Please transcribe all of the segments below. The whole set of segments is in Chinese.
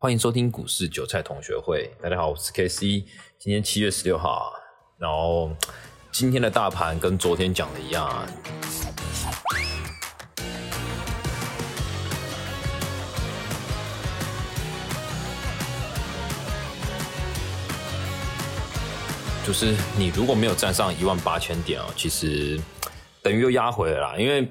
欢迎收听股市韭菜同学会。大家好，我是 KC。今天七月十六号啊，然后今天的大盘跟昨天讲的一样，就是你如果没有站上一万八千点啊，其实等于又压回来了，因为。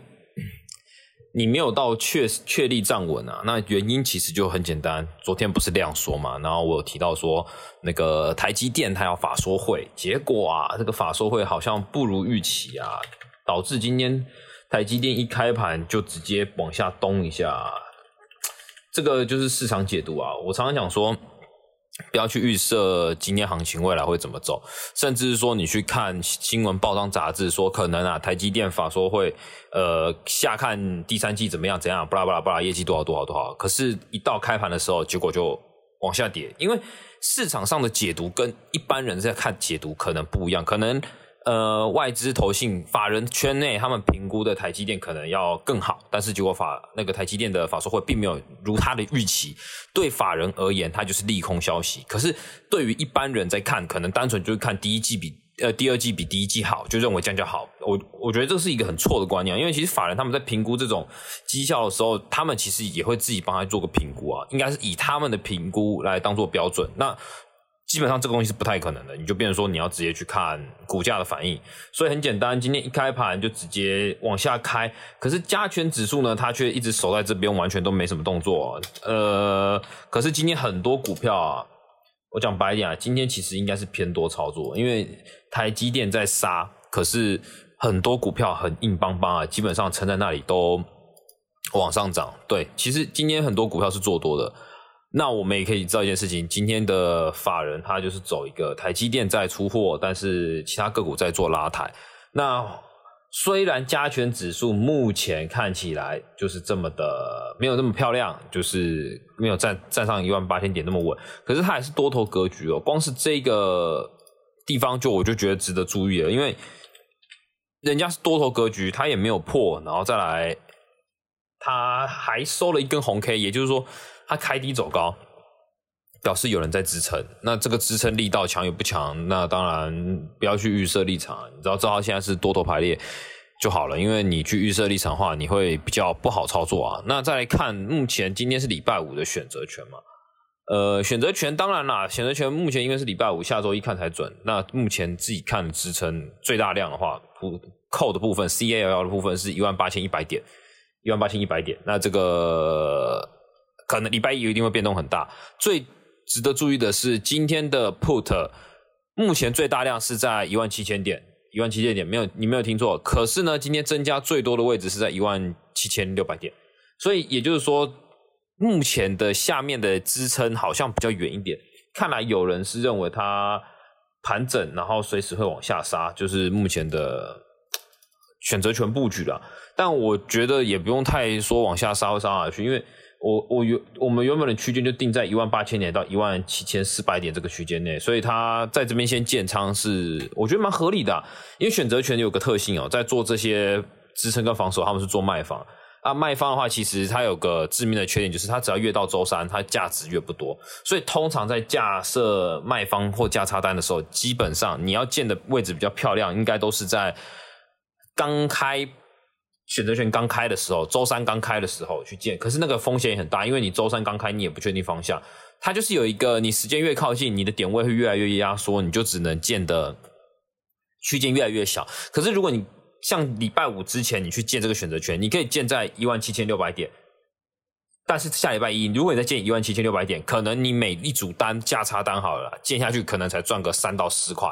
你没有到确确立站稳啊？那原因其实就很简单，昨天不是量缩嘛？然后我有提到说，那个台积电它要法说会，结果啊，这个法说会好像不如预期啊，导致今天台积电一开盘就直接往下咚一下，这个就是市场解读啊。我常常讲说。不要去预设今天行情未来会怎么走，甚至是说你去看新闻报章杂志说可能啊台积电法说会呃下看第三季怎么样怎样，巴拉巴拉巴拉业绩多少多少多少，可是一到开盘的时候，结果就往下跌，因为市场上的解读跟一般人在看解读可能不一样，可能。呃，外资投信法人圈内，他们评估的台积电可能要更好，但是结果法那个台积电的法说会并没有如他的预期。对法人而言，它就是利空消息。可是对于一般人在看，可能单纯就是看第一季比呃第二季比第一季好，就认为这样就好。我我觉得这是一个很错的观念，因为其实法人他们在评估这种绩效的时候，他们其实也会自己帮他做个评估啊，应该是以他们的评估来当做标准。那基本上这个东西是不太可能的，你就变成说你要直接去看股价的反应，所以很简单，今天一开盘就直接往下开，可是加权指数呢，它却一直守在这边，完全都没什么动作。呃，可是今天很多股票啊，我讲白一点啊，今天其实应该是偏多操作，因为台积电在杀，可是很多股票很硬邦邦啊，基本上撑在那里都往上涨。对，其实今天很多股票是做多的。那我们也可以知道一件事情，今天的法人他就是走一个台积电在出货，但是其他个股在做拉抬。那虽然加权指数目前看起来就是这么的没有那么漂亮，就是没有站站上一万八千点那么稳，可是它还是多头格局哦。光是这个地方就我就觉得值得注意了，因为人家是多头格局，它也没有破，然后再来，它还收了一根红 K，也就是说。它开低走高，表示有人在支撑。那这个支撑力道强与不强？那当然不要去预设立场。你知道，正好现在是多头排列就好了。因为你去预设立场的话，你会比较不好操作啊。那再来看，目前今天是礼拜五的选择权嘛？呃，选择权当然啦，选择权目前因为是礼拜五，下周一看才准。那目前自己看支撑最大量的话，扣的部分 C A L 的部分是一万八千一百点，一万八千一百点。那这个。可能礼拜一一定会变动很大。最值得注意的是，今天的 put 目前最大量是在一万七千点，一万七千点没有你没有听错。可是呢，今天增加最多的位置是在一万七千六百点，所以也就是说，目前的下面的支撑好像比较远一点。看来有人是认为它盘整，然后随时会往下杀，就是目前的选择权布局了。但我觉得也不用太说往下杀会杀下去，因为。我我原我们原本的区间就定在一万八千点到一万七千四百点这个区间内，所以它在这边先建仓是我觉得蛮合理的。因为选择权有个特性哦，在做这些支撑跟防守，他们是做卖方啊。卖方的话，其实它有个致命的缺点，就是它只要越到周三，它价值越不多。所以通常在架设卖方或价差单的时候，基本上你要建的位置比较漂亮，应该都是在刚开。选择权刚开的时候，周三刚开的时候去建，可是那个风险也很大，因为你周三刚开，你也不确定方向，它就是有一个你时间越靠近，你的点位会越来越压缩，你就只能建的区间越来越小。可是如果你像礼拜五之前你去建这个选择权，你可以建在一万七千六百点，但是下礼拜一如果你再建一万七千六百点，可能你每一组单价差单好了，建下去可能才赚个三到四块。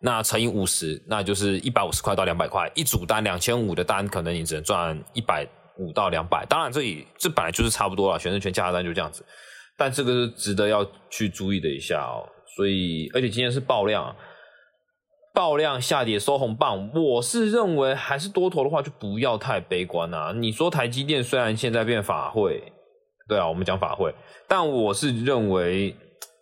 那乘以五十，那就是一百五十块到两百块一组单，两千五的单，可能你只能赚一百五到两百。当然，这里这本来就是差不多了，选择权价单就这样子。但这个是值得要去注意的一下哦。所以，而且今天是爆量，爆量下跌收红棒。我是认为还是多头的话，就不要太悲观啊。你说台积电虽然现在变法会，对啊，我们讲法会，但我是认为。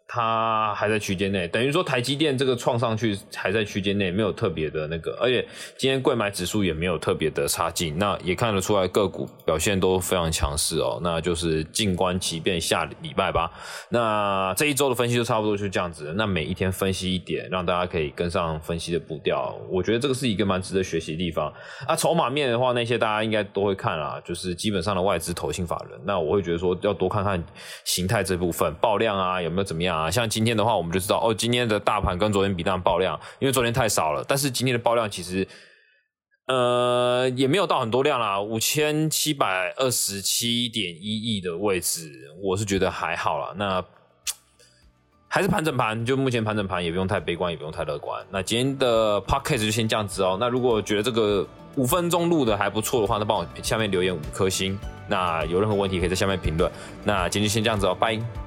它还在区间内，等于说台积电这个创上去还在区间内，没有特别的那个，而且今天贵买指数也没有特别的差劲，那也看得出来个股表现都非常强势哦，那就是静观其变，下礼拜吧。那这一周的分析就差不多就这样子，那每一天分析一点，让大家可以跟上分析的步调，我觉得这个是一个蛮值得学习的地方。啊，筹码面的话，那些大家应该都会看啦，就是基本上的外资投信法人，那我会觉得说要多看看形态这部分，爆量啊有没有怎么样。啊，像今天的话，我们就知道哦，今天的大盘跟昨天比，当然爆量，因为昨天太少了。但是今天的爆量其实，呃，也没有到很多量啦，五千七百二十七点一亿的位置，我是觉得还好啦。那还是盘整盘，就目前盘整盘也不用太悲观，也不用太乐观。那今天的 podcast 就先这样子哦。那如果觉得这个五分钟录的还不错的话，那帮我下面留言五颗星。那有任何问题可以在下面评论。那今天就先这样子哦，拜。